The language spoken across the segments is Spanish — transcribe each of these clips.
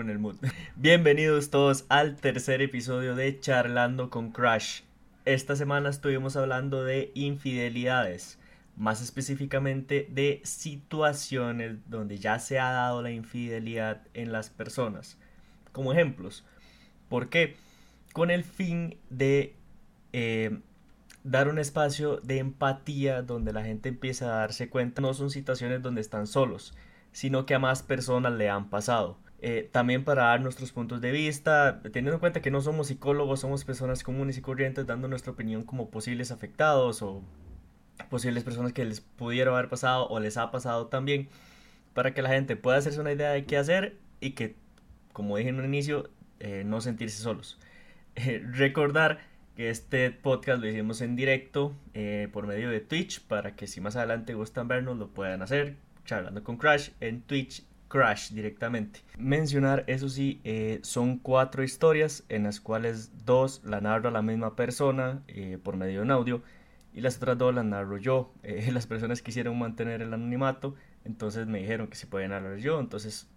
en el mood. Bienvenidos todos al tercer episodio de Charlando con Crash. Esta semana estuvimos hablando de infidelidades, más específicamente de situaciones donde ya se ha dado la infidelidad en las personas. Como ejemplos, ¿por qué? Con el fin de eh, dar un espacio de empatía donde la gente empieza a darse cuenta no son situaciones donde están solos, sino que a más personas le han pasado. Eh, también para dar nuestros puntos de vista, teniendo en cuenta que no somos psicólogos, somos personas comunes y corrientes dando nuestra opinión como posibles afectados o posibles personas que les pudiera haber pasado o les ha pasado también, para que la gente pueda hacerse una idea de qué hacer y que, como dije en un inicio, eh, no sentirse solos. recordar que este podcast lo hicimos en directo eh, por medio de Twitch para que si más adelante gustan vernos lo puedan hacer charlando con Crash en Twitch Crash directamente. Mencionar, eso sí, eh, son cuatro historias en las cuales dos la narra la misma persona eh, por medio de un audio y las otras dos las narro yo. Eh, las personas quisieron mantener el anonimato, entonces me dijeron que si podían narrar yo, entonces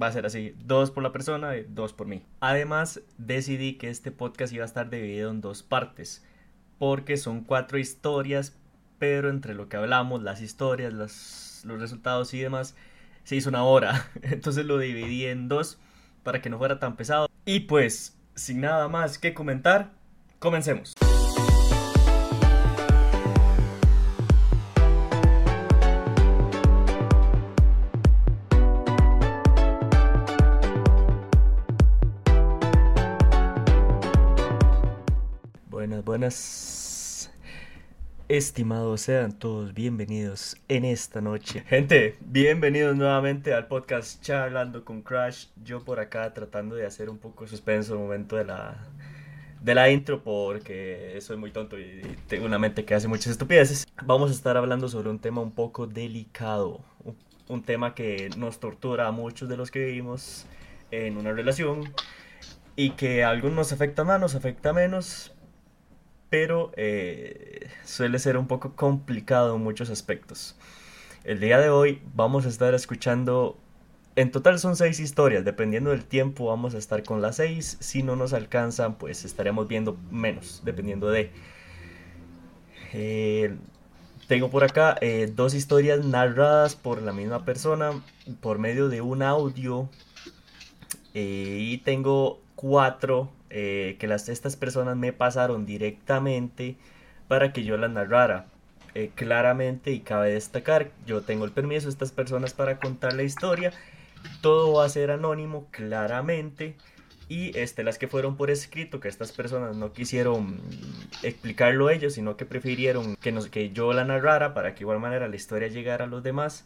va a ser así, dos por la persona y dos por mí. Además, decidí que este podcast iba a estar dividido en dos partes, porque son cuatro historias, pero entre lo que hablamos, las historias, los resultados y demás, se hizo una hora. Entonces lo dividí en dos para que no fuera tan pesado. Y pues, sin nada más que comentar, comencemos. Buenas, buenas Estimados, sean todos bienvenidos en esta noche. Gente, bienvenidos nuevamente al podcast Charlando con Crash. Yo por acá tratando de hacer un poco suspenso el momento de la, de la intro porque soy muy tonto y tengo una mente que hace muchas estupideces. Vamos a estar hablando sobre un tema un poco delicado, un tema que nos tortura a muchos de los que vivimos en una relación y que a algunos nos afecta más, nos afecta menos, pero eh, suele ser un poco complicado en muchos aspectos. El día de hoy vamos a estar escuchando, en total son seis historias, dependiendo del tiempo vamos a estar con las seis, si no nos alcanzan pues estaremos viendo menos, dependiendo de... Eh, tengo por acá eh, dos historias narradas por la misma persona por medio de un audio y tengo cuatro eh, que las, estas personas me pasaron directamente para que yo las narrara. Eh, claramente y cabe destacar, yo tengo el permiso de estas personas para contar la historia. Todo va a ser anónimo, claramente. Y este, las que fueron por escrito, que estas personas no quisieron explicarlo ellos, sino que prefirieron que, nos, que yo la narrara para que igual manera la historia llegara a los demás.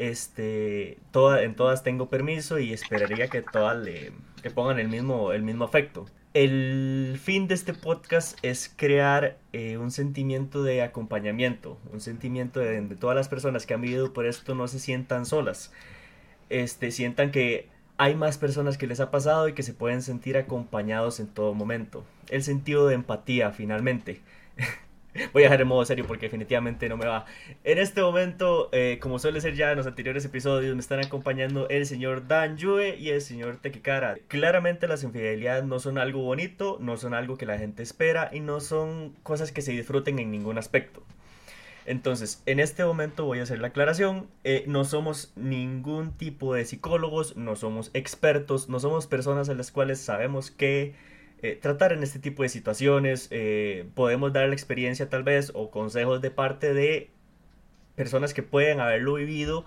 Este, toda, en todas tengo permiso y esperaría que todas le que pongan el mismo, el mismo afecto. El fin de este podcast es crear eh, un sentimiento de acompañamiento, un sentimiento de, de todas las personas que han vivido por esto no se sientan solas, este, sientan que hay más personas que les ha pasado y que se pueden sentir acompañados en todo momento. El sentido de empatía, finalmente. Voy a dejar en modo serio porque definitivamente no me va. En este momento, eh, como suele ser ya en los anteriores episodios, me están acompañando el señor Dan Yue y el señor Tequikara. Claramente las infidelidades no son algo bonito, no son algo que la gente espera y no son cosas que se disfruten en ningún aspecto. Entonces, en este momento voy a hacer la aclaración. Eh, no somos ningún tipo de psicólogos, no somos expertos, no somos personas a las cuales sabemos que eh, tratar en este tipo de situaciones. Eh, podemos dar la experiencia tal vez o consejos de parte de personas que pueden haberlo vivido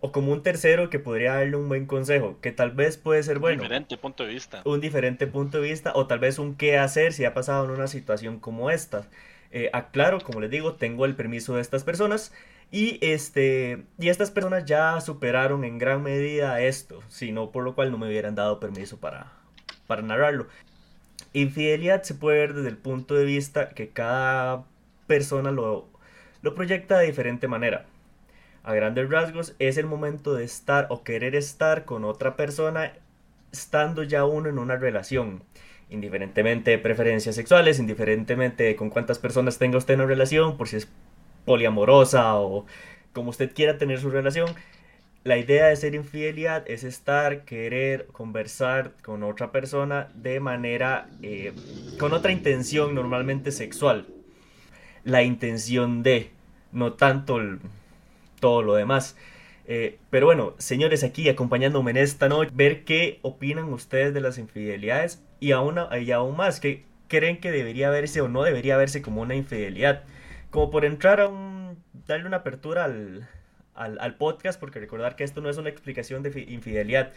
o como un tercero que podría darle un buen consejo, que tal vez puede ser bueno. Un diferente punto de vista. Un diferente punto de vista o tal vez un qué hacer si ha pasado en una situación como esta. Eh, aclaro, como les digo, tengo el permiso de estas personas y, este, y estas personas ya superaron en gran medida esto, sino por lo cual no me hubieran dado permiso para, para narrarlo. Infidelidad se puede ver desde el punto de vista que cada persona lo, proyecta de diferente manera. A grandes rasgos es el momento de estar o querer estar con otra persona estando ya uno en una relación. Indiferentemente de preferencias sexuales, indiferentemente de con cuántas personas tenga usted una relación, por si es poliamorosa o como usted quiera tener su relación, la idea de ser infidelidad es estar, querer, conversar con otra persona de manera, eh, con otra intención normalmente sexual. La intención de, no tanto todo lo demás. Eh, pero bueno, señores, aquí acompañándome en esta noche, ver qué opinan ustedes de las infidelidades y aún, y aún más, qué creen que debería verse o no debería verse como una infidelidad. Como por entrar a un, darle una apertura al, al, podcast, porque recordar que esto no es una explicación de infidelidad.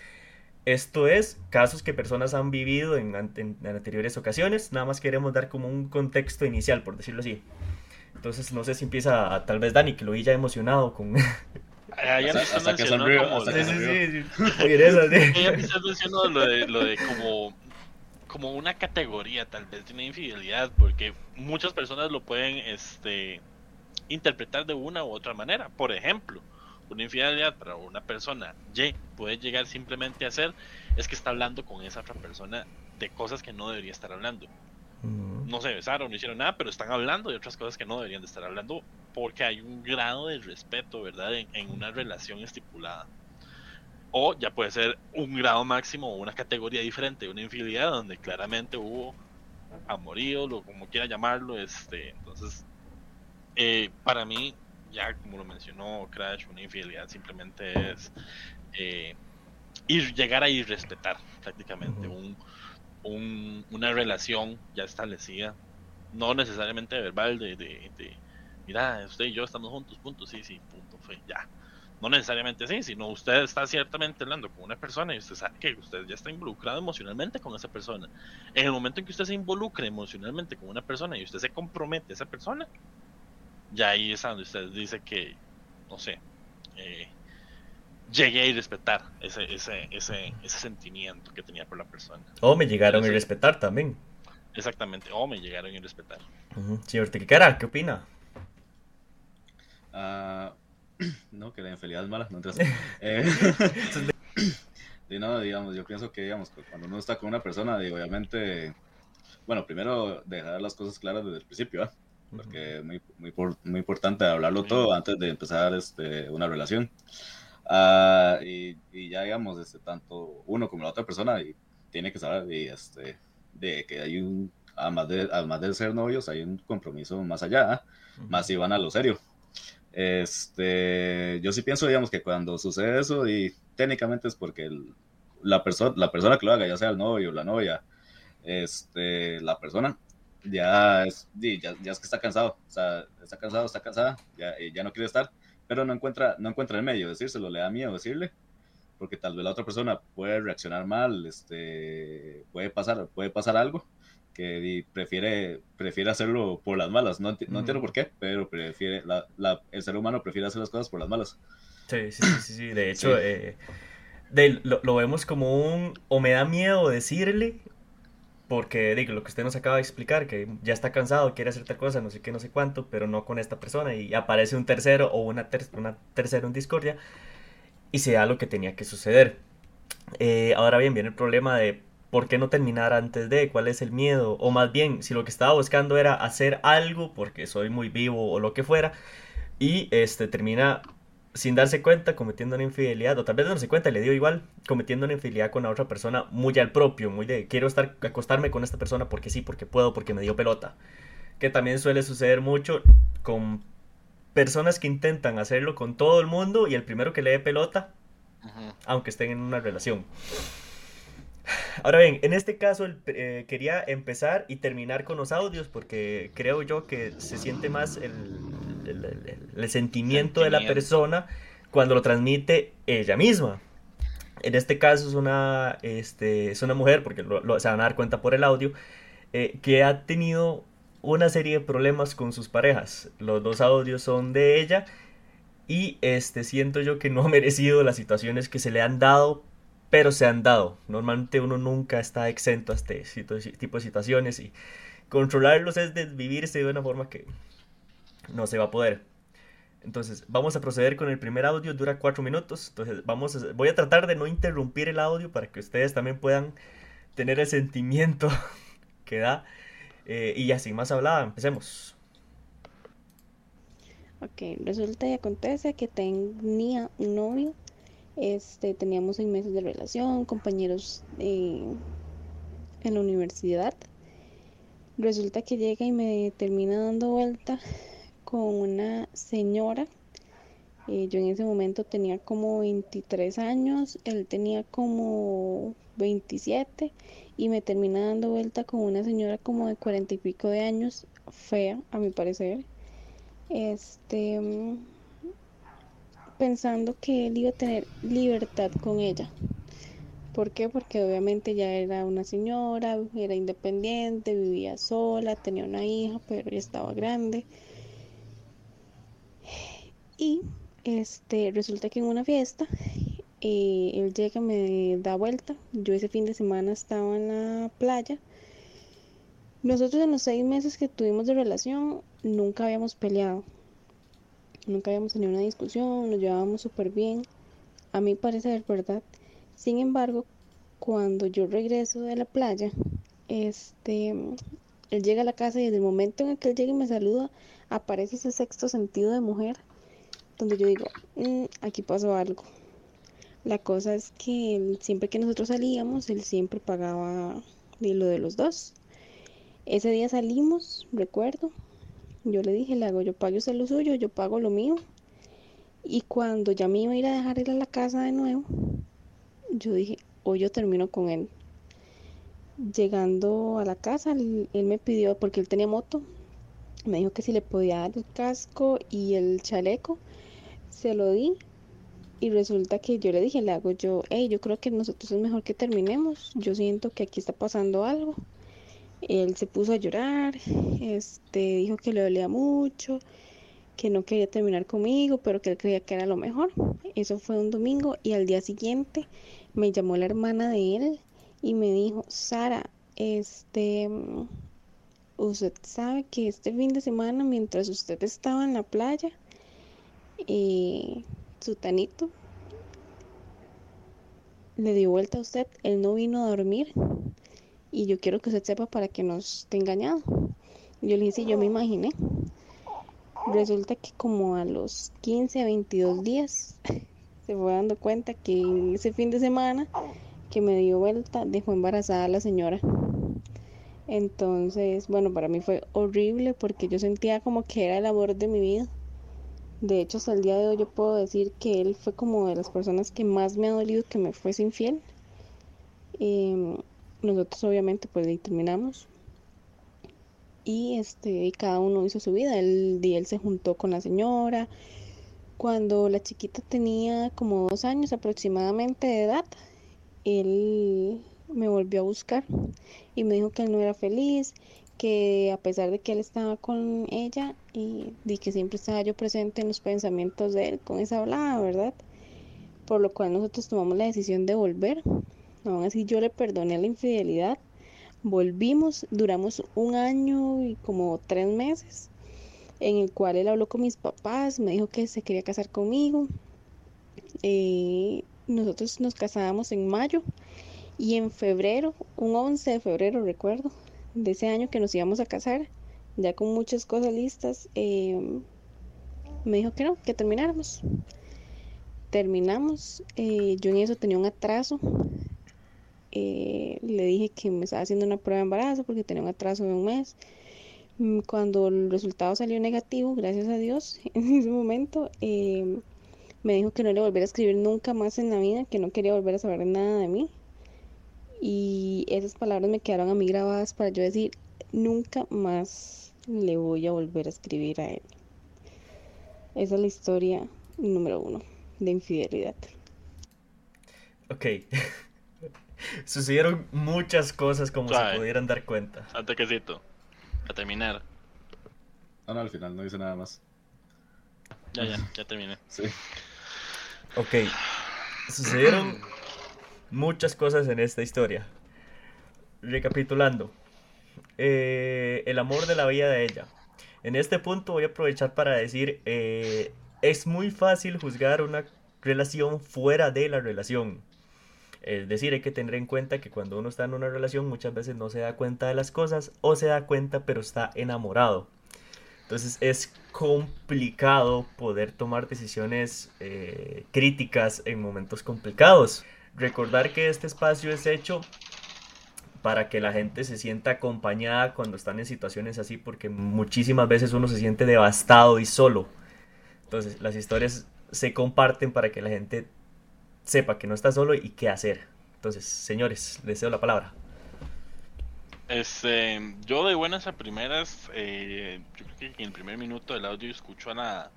Esto es casos que personas han vivido en, anteriores ocasiones. Nada más queremos dar como un contexto inicial, por decirlo así. Entonces, no sé si empieza tal vez Dani, que lo vi ya emocionado con... Ah, ya hasta, que sonrió. Sí, sí, sí. mencionó lo de, lo de como, como una categoría tal vez de una infidelidad, porque muchas personas lo pueden este, interpretar de una u otra manera. Por ejemplo, una infidelidad para una persona Y puede llegar simplemente a ser es que está hablando con esa otra persona de cosas que no debería estar hablando. No se besaron, no hicieron nada, pero están hablando de otras cosas que no deberían de estar hablando porque hay un grado de respeto, ¿verdad? En, una relación estipulada. O ya puede ser un grado máximo o una categoría diferente una infidelidad donde claramente hubo amorío, o como quiera llamarlo, este, entonces eh, para mí, ya como lo mencionó Crash, una infidelidad simplemente es eh, ir, llegar a irrespetar prácticamente un, una relación ya establecida, no necesariamente verbal de, de, de, mira, usted y yo estamos juntos, punto, sí, sí, punto, fue ya. No necesariamente así, sino usted está ciertamente hablando con una persona y usted sabe que usted ya está involucrado emocionalmente con esa persona. En el momento en que usted se involucre emocionalmente con una persona y usted se compromete a esa persona, ya ahí es donde usted dice que, no sé, eh, llegué a irrespetar ese, ese, ese, ese sentimiento que tenía por la persona. O me llegaron a irrespetar también. Exactamente, o me llegaron a irrespetar. Uh Señor Tiquicara, ¿qué opina? Uh, no, que la infidelidad es mala, no eh, no, digamos, yo pienso que, digamos, cuando uno está con una persona, y obviamente, bueno, primero dejar las cosas claras desde el principio, ¿eh? Porque es muy, muy, muy importante hablarlo todo antes de empezar este, una relación. Uh, y, y, ya digamos, este, tanto uno como la otra persona y tiene que saber y, este, de que hay un, además de, además de ser novios, hay un compromiso más allá, más si van a lo serio. Este, yo sí pienso, digamos, que cuando sucede eso, y técnicamente es porque la, persona la persona que lo haga, ya sea el novio o la novia, este, la persona ya es, ya, ya, es que está cansado, o sea, está cansado, está cansada, ya, ya no quiere estar, pero no encuentra, no encuentra el medio, decírselo, le da miedo decirle, porque tal vez la otra persona puede reaccionar mal, este, puede pasar, puede pasar algo que prefiere, prefiere hacerlo por las malas, no, no entiendo por qué, pero prefiere, la, la, el ser humano prefiere hacer las cosas por las malas. Sí, sí, sí, sí, de hecho, Eh, de, lo, lo, vemos como un, o me da miedo decirle, porque digo, lo que usted nos acaba de explicar, que ya está cansado, quiere hacer tal cosa, no sé qué, no sé cuánto, pero no con esta persona, y aparece un tercero o una, una tercera en discordia, y se da lo que tenía que suceder. Eh, ahora bien, viene el problema de por qué no terminar antes de, cuál es el miedo, o más bien, si lo que estaba buscando era hacer algo porque soy muy vivo o lo que fuera, y este termina sin darse cuenta, cometiendo una infidelidad, o tal vez no se cuenta, le dio igual, cometiendo una infidelidad con la otra persona muy al propio, muy de quiero estar, acostarme con esta persona porque sí, porque puedo, porque me dio pelota. Que también suele suceder mucho con personas que intentan hacerlo con todo el mundo y el primero que le dé pelota, aunque estén en una relación. Ahora bien, en este caso eh, quería empezar y terminar con los audios porque creo yo que se siente más el, el, sentimiento, de la persona cuando lo transmite ella misma. En este caso es una, este, es una mujer, porque lo, se van a dar cuenta por el audio, eh, que ha tenido una serie de problemas con sus parejas. Los dos audios son de ella y este, siento yo que no ha merecido las situaciones que se le han dado, pero se han dado. Normalmente uno nunca está exento a este tipo de situaciones y controlarlos es desvivirse de una forma que no se va a poder. Entonces, vamos a proceder con el primer audio, dura cuatro minutos. Entonces, vamos voy a tratar de no interrumpir el audio para que ustedes también puedan tener el sentimiento que da. Eh, y ya sin más hablada, empecemos. Ok, resulta y acontece que tenía un novio Este, teníamos seis meses de relación, compañeros en la universidad. Resulta que llega y me termina dando vuelta con una señora. Eh, yo en ese momento tenía como 23 años, él tenía como 27 y me termina dando vuelta con una señora como de 40 y pico de años, fea a mi parecer. Este pensando que él iba a tener libertad con ella. ¿Por qué? Porque obviamente ya era una señora, era independiente, vivía sola, tenía una hija, pero ya estaba grande. Y este resulta que en una fiesta eh, él llega, me da vuelta. Yo ese fin de semana estaba en la playa. Nosotros en los seis meses que tuvimos de relación nunca habíamos peleado nunca habíamos tenido una discusión, nos llevábamos súper bien, a mí parece verdad. Sin embargo, cuando yo regreso de la playa, este, él llega a la casa y desde el momento en el que él llega y me saluda, aparece ese sexto sentido de mujer, donde yo digo, mm, aquí pasó algo. La cosa es que siempre que nosotros salíamos, él siempre pagaba lo de los dos. Ese día salimos, recuerdo, yo le dije, le hago, yo pago usted lo suyo, yo pago lo mío. Y cuando ya me iba a ir a dejar ir a la casa de nuevo, yo dije, hoy yo termino con él. Llegando a la casa, él, me pidió, porque él tenía moto, me dijo que si le podía dar el casco y el chaleco, se lo di. Y resulta que yo le dije, le hago yo, hey, yo creo que nosotros es mejor que terminemos. Yo siento que aquí está pasando algo. Él se puso a llorar, este, dijo que le dolía mucho, que no quería terminar conmigo, pero que él creía que era lo mejor. Eso fue un domingo y al día siguiente me llamó la hermana de él y me dijo, Sara, este, usted sabe que este fin de semana, mientras usted estaba en la playa, eh, su tanito le dio vuelta a usted, él no vino a dormir y yo quiero que usted sepa para que no esté engañado. Yo le dije, yo me imaginé. Resulta que como a los 15 a 22 días se fue dando cuenta que ese fin de semana que me dio vuelta dejó embarazada a la señora. Entonces, bueno, para mí fue horrible porque yo sentía como que era el amor de mi vida. De hecho, hasta el día de hoy yo puedo decir que él fue como de las personas que más me ha dolido que me fuese infiel. Eh, nosotros obviamente pues ahí terminamos. Y este, cada uno hizo su vida. Él, él se juntó con la señora. Cuando la chiquita tenía como dos años aproximadamente de edad, él me volvió a buscar y me dijo que él no era feliz, que a pesar de que él estaba con ella y, y que siempre estaba yo presente en los pensamientos de él con esa hablada, ¿verdad? Por lo cual nosotros tomamos la decisión de volver Aún así yo le perdoné la infidelidad. Volvimos, duramos un año y como tres meses, en el cual él habló con mis papás, me dijo que se quería casar conmigo. Eh, nosotros nos casábamos en mayo y en febrero, un 11 de febrero recuerdo, de ese año que nos íbamos a casar, ya con muchas cosas listas, eh, me dijo que no, que termináramos. Terminamos, eh, yo en eso tenía un atraso eh, le dije que me estaba haciendo una prueba de embarazo porque tenía un atraso de un mes. Mm, cuando el resultado salió negativo, gracias a Dios, en ese momento me dijo que no le volviera a escribir nunca más en la vida, que no quería volver a saber nada de mí. Y esas palabras me quedaron a mí grabadas para yo decir, nunca más le voy a volver a escribir a él. Esa es la historia número uno de infidelidad. Ok. Sucedieron muchas cosas como se pudieran dar cuenta. Antes que a terminar. No, no, al final no dice nada más. Ya, ya, ya terminé. Sí. Ok. Sucedieron muchas cosas en esta historia. Recapitulando. Eh, el amor de la vida de ella. En este punto voy a aprovechar para decir, eh, es muy fácil juzgar una relación fuera de la relación. Es decir, hay que tener en cuenta que cuando uno está en una relación muchas veces no se da cuenta de las cosas o se da cuenta pero está enamorado. Entonces es complicado poder tomar decisiones eh, críticas en momentos complicados. Recordar que este espacio es hecho para que la gente se sienta acompañada cuando están en situaciones así, porque muchísimas veces uno se siente devastado y solo. Entonces las historias se comparten para que la gente sepa que no está solo y qué hacer. Entonces, señores, les cedo la palabra. Este, yo de buenas a primeras, eh, yo creo que en el primer minuto del audio escucho a la,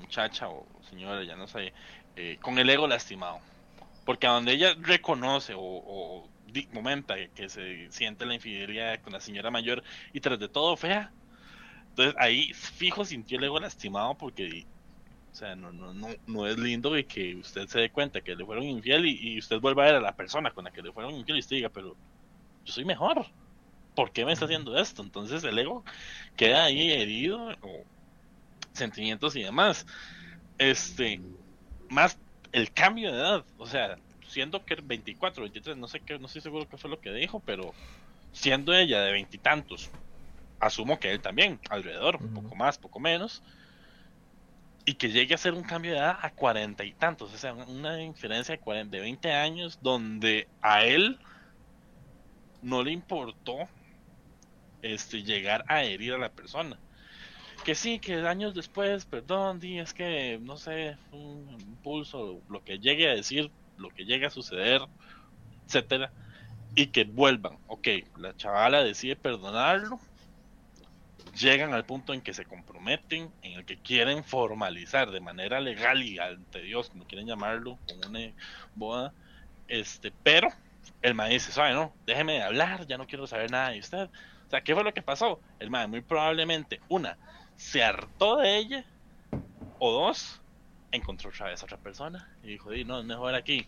muchacha o señora, ya no sé, eh, con el ego lastimado. Porque a donde ella reconoce o, momenta que se siente la infidelidad con la señora mayor y tras de todo fea, entonces ahí fijo sintió el ego lastimado porque o sea, no, no, no, no es lindo que usted se dé cuenta que le fueron infiel y, y usted vuelva a ver a la persona con la que le fueron infiel y usted diga, pero yo soy mejor. ¿por qué me está haciendo esto? Entonces el ego queda ahí herido, o sentimientos y demás. Este, más el cambio de edad, o sea, siendo que 24, 23, no sé qué, no estoy seguro qué fue lo que dijo, pero siendo ella de veintitantos, asumo que él también, alrededor, un poco más, poco menos, y que llegue a ser un cambio de edad a cuarenta y tantos, o sea, una diferencia de, 40, de 20 años donde a él no le importó este, llegar a herir a la persona. Que sí, que años después, perdón, di, es que, no sé, un impulso, lo que llegue a decir, lo que llegue a suceder, etcétera, y que vuelvan. Ok, la chavala decide perdonarlo, llegan al punto en que se comprometen, en el que quieren formalizar de manera legal y ante Dios, como quieren llamarlo, con una boda, este, pero el maíz dice, sabe, no, déjeme de hablar, ya no quiero saber nada de usted, o sea, ¿qué fue lo que pasó? El madre muy probablemente, una, se hartó de ella, o dos, encontró otra vez a otra persona y dijo, di, no, es mejor aquí,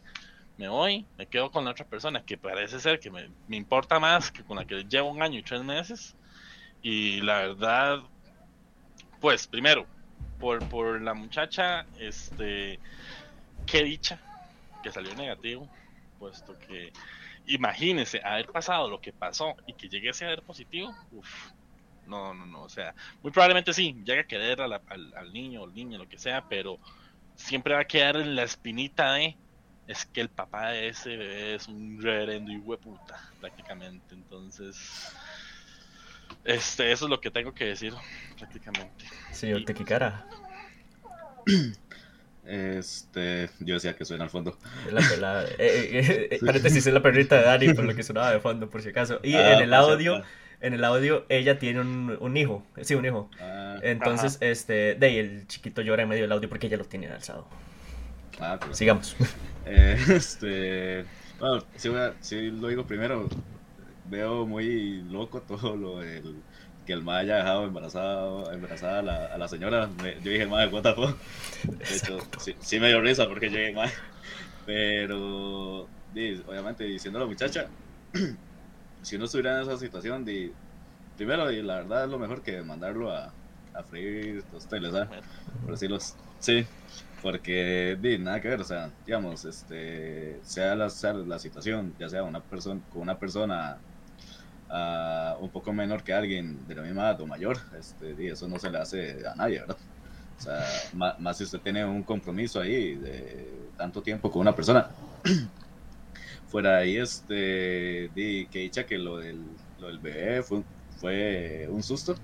me voy, me quedo con la otra persona que parece ser que me, me importa más que con la que llevo un año y tres meses. Y la verdad, pues primero, por, por la muchacha, este, qué dicha que salió negativo, puesto que imagínese haber pasado lo que pasó y que llegue a ser positivo, uff, no, no, no, o sea, muy probablemente sí, llegue a querer al, al, niño o niña, lo que sea, pero siempre va a quedar en la espinita de es que el papá de ese bebé es un reverendo y hueputa, prácticamente, entonces, este, eso es lo que tengo que decir, prácticamente. Señor Tequicara. Este, yo decía que suena al fondo. La, la, eh, eh, eh paréntesis es la perrita de Dani, por lo que sonaba de fondo, por si acaso. Y ah, en el audio, en el audio, ella tiene un, un hijo, sí, un hijo. Ah, Entonces, este, de ahí el chiquito llora en medio del audio porque ella lo tiene alzado. Ah, Sigamos. Eh, este, bueno, si, si lo digo primero, veo muy loco todo lo del que el mae haya dejado embarazada, embarazada a, la, a la señora. yo dije, mae, what the fuck. De hecho, sí, me dio risa porque llegué mae. Pero, obviamente, diciendo a la muchacha, si uno estuviera en esa situación, di, primero, y la verdad es lo mejor que mandarlo a, a freír tosteles, ¿sabes? Por decirlo. Sí, porque di, nada que ver, o sea, digamos, este, sea la, sea la situación, ya sea una persona con una persona un poco menor que alguien de la misma edad o mayor, este, y eso no se le hace a nadie, ¿verdad? O sea, más, si usted tiene un compromiso ahí de tanto tiempo con una persona. Fuera ahí, este, di, que dicha que lo del, lo del bebé fue, fue un susto,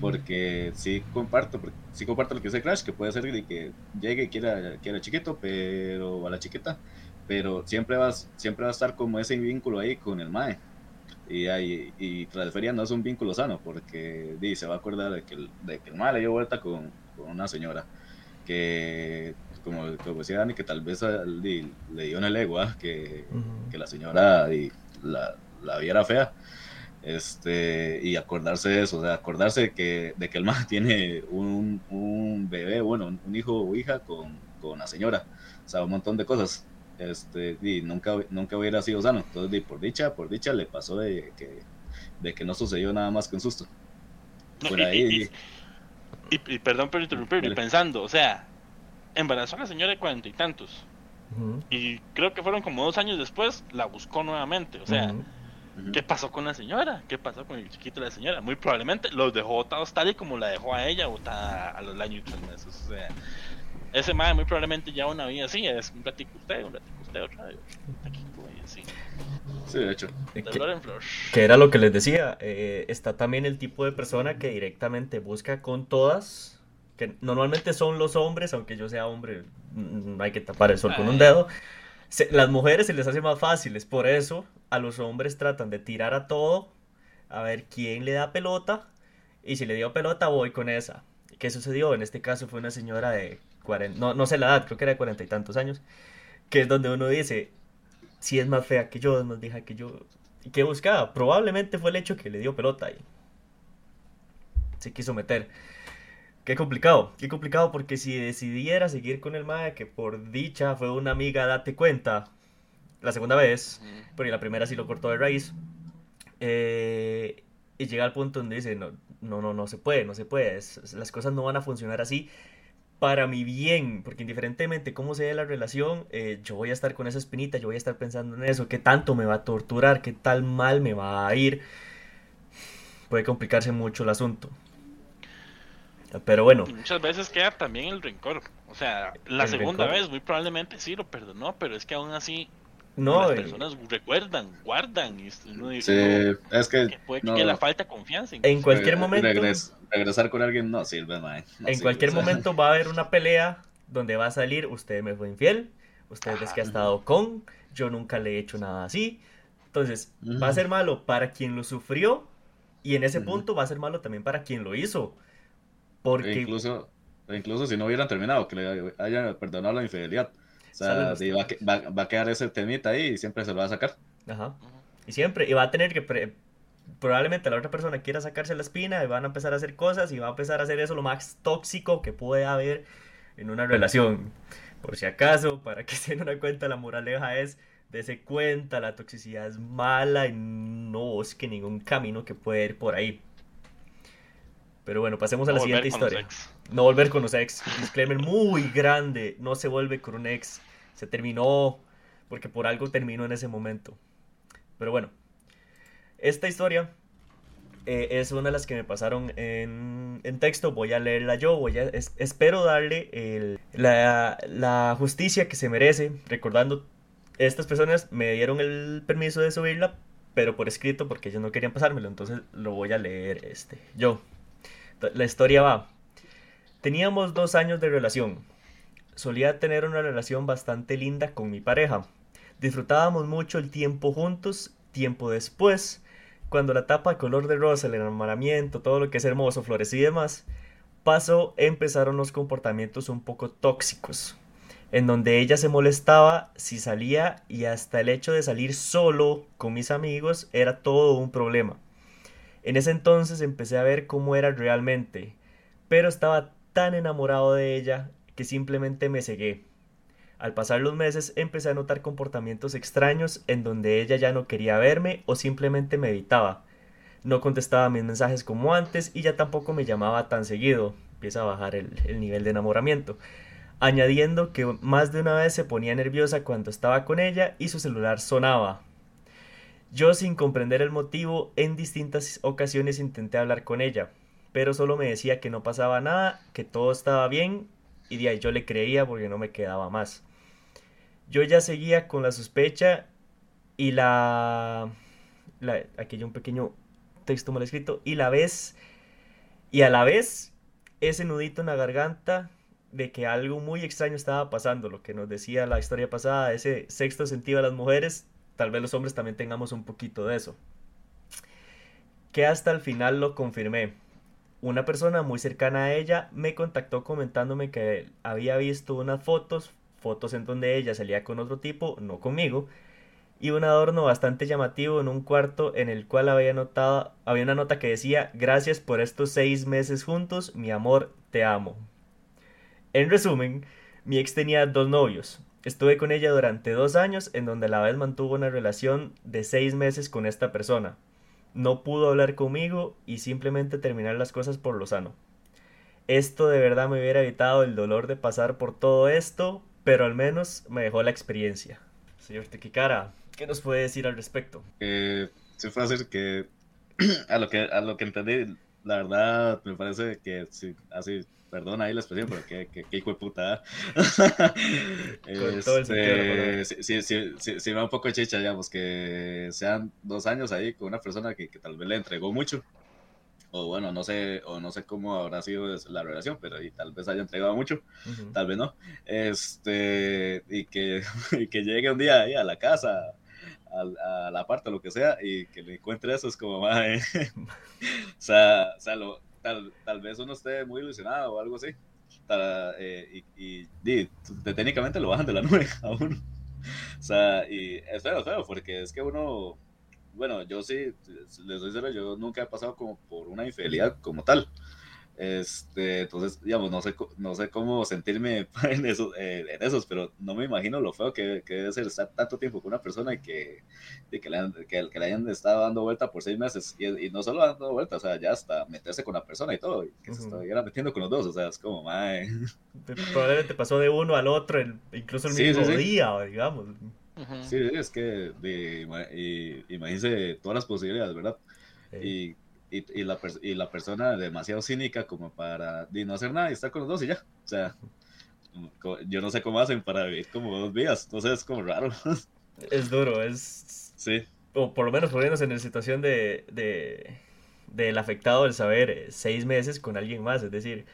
porque sí comparto, sí comparto lo que dice Crash, que puede ser de que llegue y quiera, quiera chiquito, pero a la chiquita, pero siempre va, siempre va a estar como ese vínculo ahí con el MAE. Y, ahí, y feria no es un vínculo sano porque di, se va a acordar de que, de que el mal le dio vuelta con, con, una señora que, como, decía Dani, que tal vez le dio en el ego ¿ah? que, que, la señora la, la, viera fea. Este, y acordarse de eso, o sea, acordarse de que, de que el mal tiene un, un bebé, bueno, un hijo o hija con, con la señora, o sea, un montón de cosas este, y nunca, nunca hubiera sido sano. Entonces, por dicha, por dicha le pasó de que, de que no sucedió nada más que un susto. por y, ahí. Y, perdón por interrumpir, pensando, o sea, embarazó a la señora de cuarenta y tantos. Y creo que fueron como dos años después, la buscó nuevamente. O sea, ¿Qué pasó con la señora? ¿Qué pasó con el chiquito de la señora? Muy probablemente los dejó botados tal y como la dejó a ella botada a los años y tres meses. O sea, ese madre muy probablemente ya una vida así, es un ratico usted, un ratico usted, otra vez, un así. Sí, de hecho. Que, que, era lo que les decía, eh, está también el tipo de persona que directamente busca con todas, que normalmente son los hombres, aunque yo sea hombre, no hay que tapar el sol con un dedo. las mujeres se les hace más fáciles, por eso a los hombres tratan de tirar a todo, a ver quién le da pelota, y si le dio pelota voy con esa. ¿Qué sucedió? En este caso fue una señora de 40, no, no sé la edad, creo que era de cuarenta y tantos años, que es donde uno dice, si es más fea que yo, es más vieja que yo. ¿Y qué buscaba? Probablemente fue el hecho que le dio pelota y se quiso meter. Qué complicado, qué complicado porque si decidiera seguir con el Maya, que por dicha fue una amiga, date cuenta, la segunda vez, porque la primera sí lo cortó de raíz, eh, y llega al punto donde dice, no, no, no, no se puede, no se puede, las cosas no van a funcionar así, para mi bien, porque indiferentemente cómo sea la relación, eh, yo voy a estar con esa espinita, yo voy a estar pensando en eso, qué tanto me va a torturar, qué tal mal me va a ir. Puede complicarse mucho el asunto. Pero bueno. Muchas veces queda también el rencor. O sea, la segunda vez muy probablemente sí lo perdonó, pero es que aún así no, las personas recuerdan, guardan. Y uno dice, es que, puede que la falta confianza. En, cualquier momento. regresar con alguien no sirve, en cualquier momento va a haber una pelea donde va a salir, usted me fue infiel, usted es que ha estado con, yo nunca le he hecho nada así. Entonces, va a ser malo para quien lo sufrió y en ese punto va a ser malo también para quien lo hizo. Porque... incluso, incluso si no hubieran terminado, que le hayan perdonado la infidelidad o sea, va, a quedar ese temita ahí y siempre se lo va a sacar. Ajá. Y siempre, y va a tener que, probablemente la otra persona quiera sacarse la espina y van a empezar a hacer cosas y va a empezar a hacer eso lo más tóxico que puede haber en una relación. Por si acaso, para que se den una cuenta, la moraleja es dese cuenta, la toxicidad es mala y no busque ningún camino que puede ir por ahí. Pero bueno, pasemos a la siguiente historia. No volver con los ex. Disclaimer muy grande. No se vuelve con un ex. Se terminó porque por algo terminó en ese momento. Pero bueno, esta historia eh, es una de las que me pasaron en, texto. Voy a leerla yo. Voy a, espero darle la, la justicia que se merece. Recordando, estas personas me dieron el permiso de subirla, pero por escrito porque ellos no querían pasármelo. Entonces lo voy a leer este, yo. La historia va. Teníamos dos años de relación. Solía tener una relación bastante linda con mi pareja. Disfrutábamos mucho el tiempo juntos, tiempo después, cuando la tapa color de rosa, el enamoramiento, todo lo que es hermoso, flores y demás, pasó, empezaron los comportamientos un poco tóxicos, en donde ella se molestaba si salía y hasta el hecho de salir solo con mis amigos era todo un problema. En ese entonces empecé a ver cómo era realmente, pero estaba tan enamorado de ella que simplemente me cegué. Al pasar los meses empecé a notar comportamientos extraños en donde ella ya no quería verme o simplemente me evitaba. No contestaba mis mensajes como antes y ya tampoco me llamaba tan seguido. Empieza a bajar el, el nivel de enamoramiento. Añadiendo que más de una vez se ponía nerviosa cuando estaba con ella y su celular sonaba. Yo sin comprender el motivo en distintas ocasiones intenté hablar con ella, pero solo me decía que no pasaba nada, que todo estaba bien y de ahí yo le creía porque no me quedaba más. Yo ya seguía con la sospecha y la, aquí hay un pequeño texto mal escrito y la vez y a la vez ese nudito en la garganta de que algo muy extraño estaba pasando, lo que nos decía la historia pasada, ese sexto sentido de las mujeres, tal vez los hombres también tengamos un poquito de eso. Que hasta el final lo confirmé una persona muy cercana a ella me contactó comentándome que había visto unas fotos, fotos en donde ella salía con otro tipo, no conmigo, y un adorno bastante llamativo en un cuarto en el cual había notado, había una nota que decía gracias por estos seis meses juntos, mi amor, te amo. En resumen, mi ex tenía dos novios. Estuve con ella durante dos años en donde a la vez mantuvo una relación de seis meses con esta persona no pudo hablar conmigo y simplemente terminar las cosas por lo sano. Esto de verdad me hubiera evitado el dolor de pasar por todo esto, pero al menos me dejó la experiencia. Señor Tequicara, ¿qué nos puede decir al respecto? Eh, sí así que a lo que a lo que entendí, la verdad me parece que sí, así Perdón ahí la expresión, pero qué, qué, qué hijo de puta. este, sí, sí, sí, sí, va un poco chicha, digamos, que sean dos años ahí con una persona que, que, tal vez le entregó mucho. O bueno, no sé, o no sé cómo habrá sido la relación, pero y tal vez haya entregado mucho, tal vez no. Este, y que, y que llegue un día ahí a la casa, a, a la parte, lo que sea, y que le encuentre eso, es como, madre. o sea, o sea lo, tal, tal vez uno esté muy ilusionado o algo así. Eh, y, y, técnicamente lo bajan de la nube a uno. O sea, y es feo, es feo, porque es que uno, bueno, yo sí, les doy cero, yo nunca he pasado como por una infidelidad como tal. Este, entonces, digamos, no sé, no sé cómo sentirme en, eso, eh, en esos, pero no me imagino lo feo que, que, debe ser estar tanto tiempo con una persona y que, que, le, que, que, le hayan estado dando vuelta por seis meses y, no solo dando vuelta, o sea, ya hasta meterse con la persona y todo, y que se estuviera metiendo con los dos, o sea, es como, mae. Probablemente pasó de uno al otro, incluso el mismo día, digamos. Sí, es que de, imagínense todas las posibilidades, ¿verdad? Y y, y, la, y la persona demasiado cínica como para no hacer nada y estar con los dos y ya. O sea, yo no sé cómo hacen para vivir como dos vidas. Sé, es como raro. Es duro, es... Sí. O por lo menos poniéndose en la situación de, de, del afectado el saber eh, seis meses con alguien más. Es decir,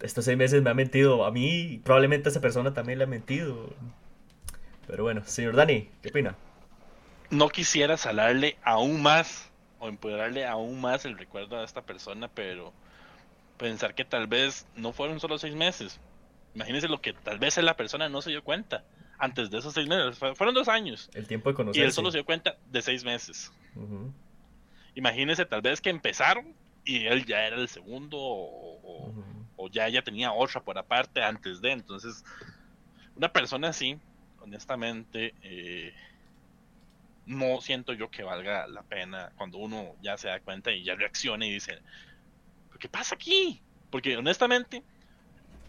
estos seis meses me ha mentido a mí y probablemente a esa persona también le ha mentido. Pero bueno, señor Dani, ¿qué opina? No quisiera salarle aún más o empoderarle aún más el recuerdo a esta persona, pero pensar que tal vez no fueron solo seis meses. Imagínense lo que tal vez la persona no se dio cuenta antes de esos seis meses. Fueron dos años. El tiempo de conocerse. Y él solo se dio cuenta de seis meses. Imagínense tal vez que empezaron y él ya era el segundo o, o, ya ya tenía otra por aparte antes de. Entonces, una persona así, honestamente, eh, no siento yo que valga la pena cuando uno ya se da cuenta y ya reacciona y dice, ¿qué pasa aquí? Porque honestamente,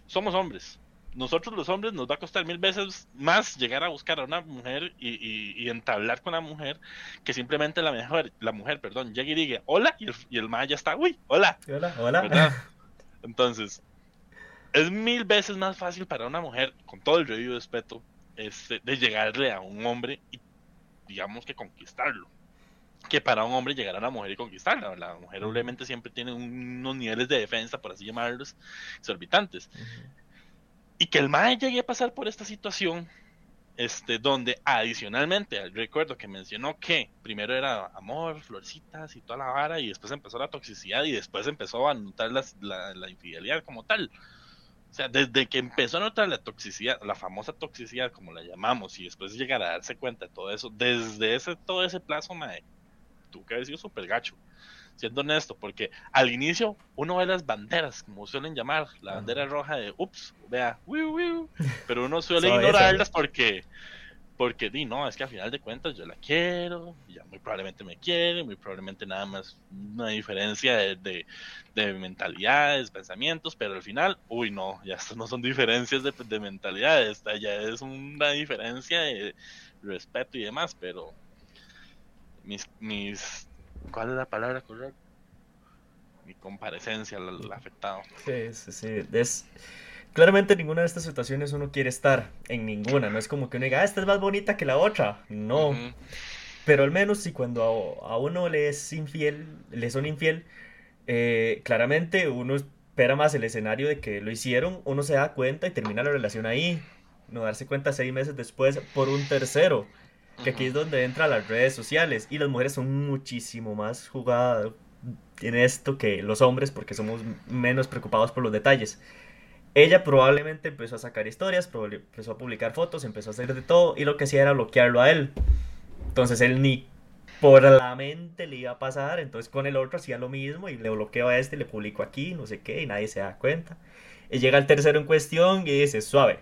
somos hombres. Nosotros los hombres nos va a costar mil veces más llegar a buscar a una mujer y, entablar con la mujer que simplemente la mujer, la mujer, perdón, llegue y diga hola y el, y el ya está, uy, hola. Hola, hola. Entonces, es mil veces más fácil para una mujer, con todo el debido respeto, este, de llegarle a un hombre y digamos que conquistarlo. Que para un hombre llegar a la mujer y conquistarla. La mujer obviamente siempre tiene unos niveles de defensa, por así llamarlos, exorbitantes. Y que el mae llegue a pasar por esta situación, este, donde adicionalmente, recuerdo que mencionó que primero era amor, florcitas y toda la vara, y después empezó la toxicidad y después empezó a notar la, la infidelidad como tal. O sea, desde que empezó a notar la toxicidad, la famosa toxicidad, como la llamamos, y después llegar a darse cuenta de todo eso, desde ese todo ese plazo, mae, tú que habías sido súper gacho, siendo honesto, porque al inicio uno ve las banderas, como suelen llamar, la bandera roja de ups, vea, pero uno suele ignorarlas porque porque di, no, es que al final de cuentas yo la quiero, ya muy probablemente me quiere, muy probablemente nada más una diferencia de, de, mentalidades, pensamientos, pero al final, uy, no, ya esto no son diferencias de, de mentalidades, ya es una diferencia de respeto y demás, pero mis, mis, ¿cuál es la palabra correcta? Mi comparecencia al, afectado. Sí, sí, sí, es Claramente en ninguna de estas situaciones uno quiere estar, en ninguna, no es como que uno diga, ah, esta es más bonita que la otra, no. Pero al menos si cuando a, uno le es infiel, le son infiel, eh, claramente uno espera más el escenario de que lo hicieron, uno se da cuenta y termina la relación ahí, no darse cuenta seis meses después por un tercero, que aquí es donde entran las redes sociales y las mujeres son muchísimo más jugadas en esto que los hombres porque somos menos preocupados por los detalles. Ella probablemente empezó a sacar historias, empezó a publicar fotos, empezó a hacer de todo y lo que hacía era bloquearlo a él. Entonces él ni por la mente le iba a pasar, entonces con el otro hacía lo mismo y le bloqueo a este, le publico aquí, no sé qué, y nadie se da cuenta. Y llega el tercero en cuestión y dice, suave.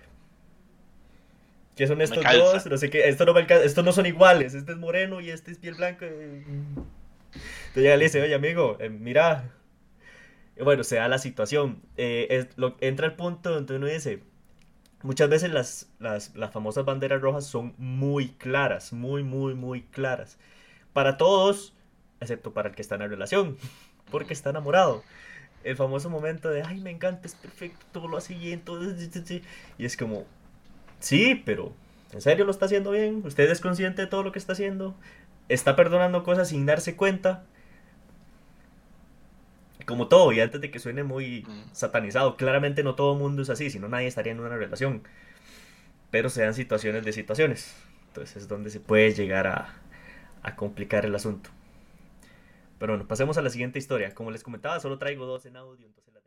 ¿Qué son estos dos? No sé qué, esto no, esto no son iguales, este es moreno y este es piel blanca. Entonces llega y le dice, oye amigo, eh, mira, bueno, se da la situación. Eh, lo, entra el punto donde uno dice, muchas veces las, las, las, famosas banderas rojas son muy claras, muy, muy, muy claras. Para todos, excepto para el que está en la relación, porque está enamorado. El famoso momento de, ay, me encanta, es perfecto, todo lo hace bien, todo... Y es como, sí, pero ¿en serio lo está haciendo bien? ¿Usted es consciente de todo lo que está haciendo? ¿Está perdonando cosas sin darse cuenta? Como todo, y antes de que suene muy mm. satanizado, claramente no todo el mundo es así, si no nadie estaría en una relación. Pero se dan situaciones de situaciones. Entonces es donde se puede llegar a, a complicar el asunto. Pero bueno, pasemos a la siguiente historia. Como les comentaba, solo traigo dos en audio, entonces la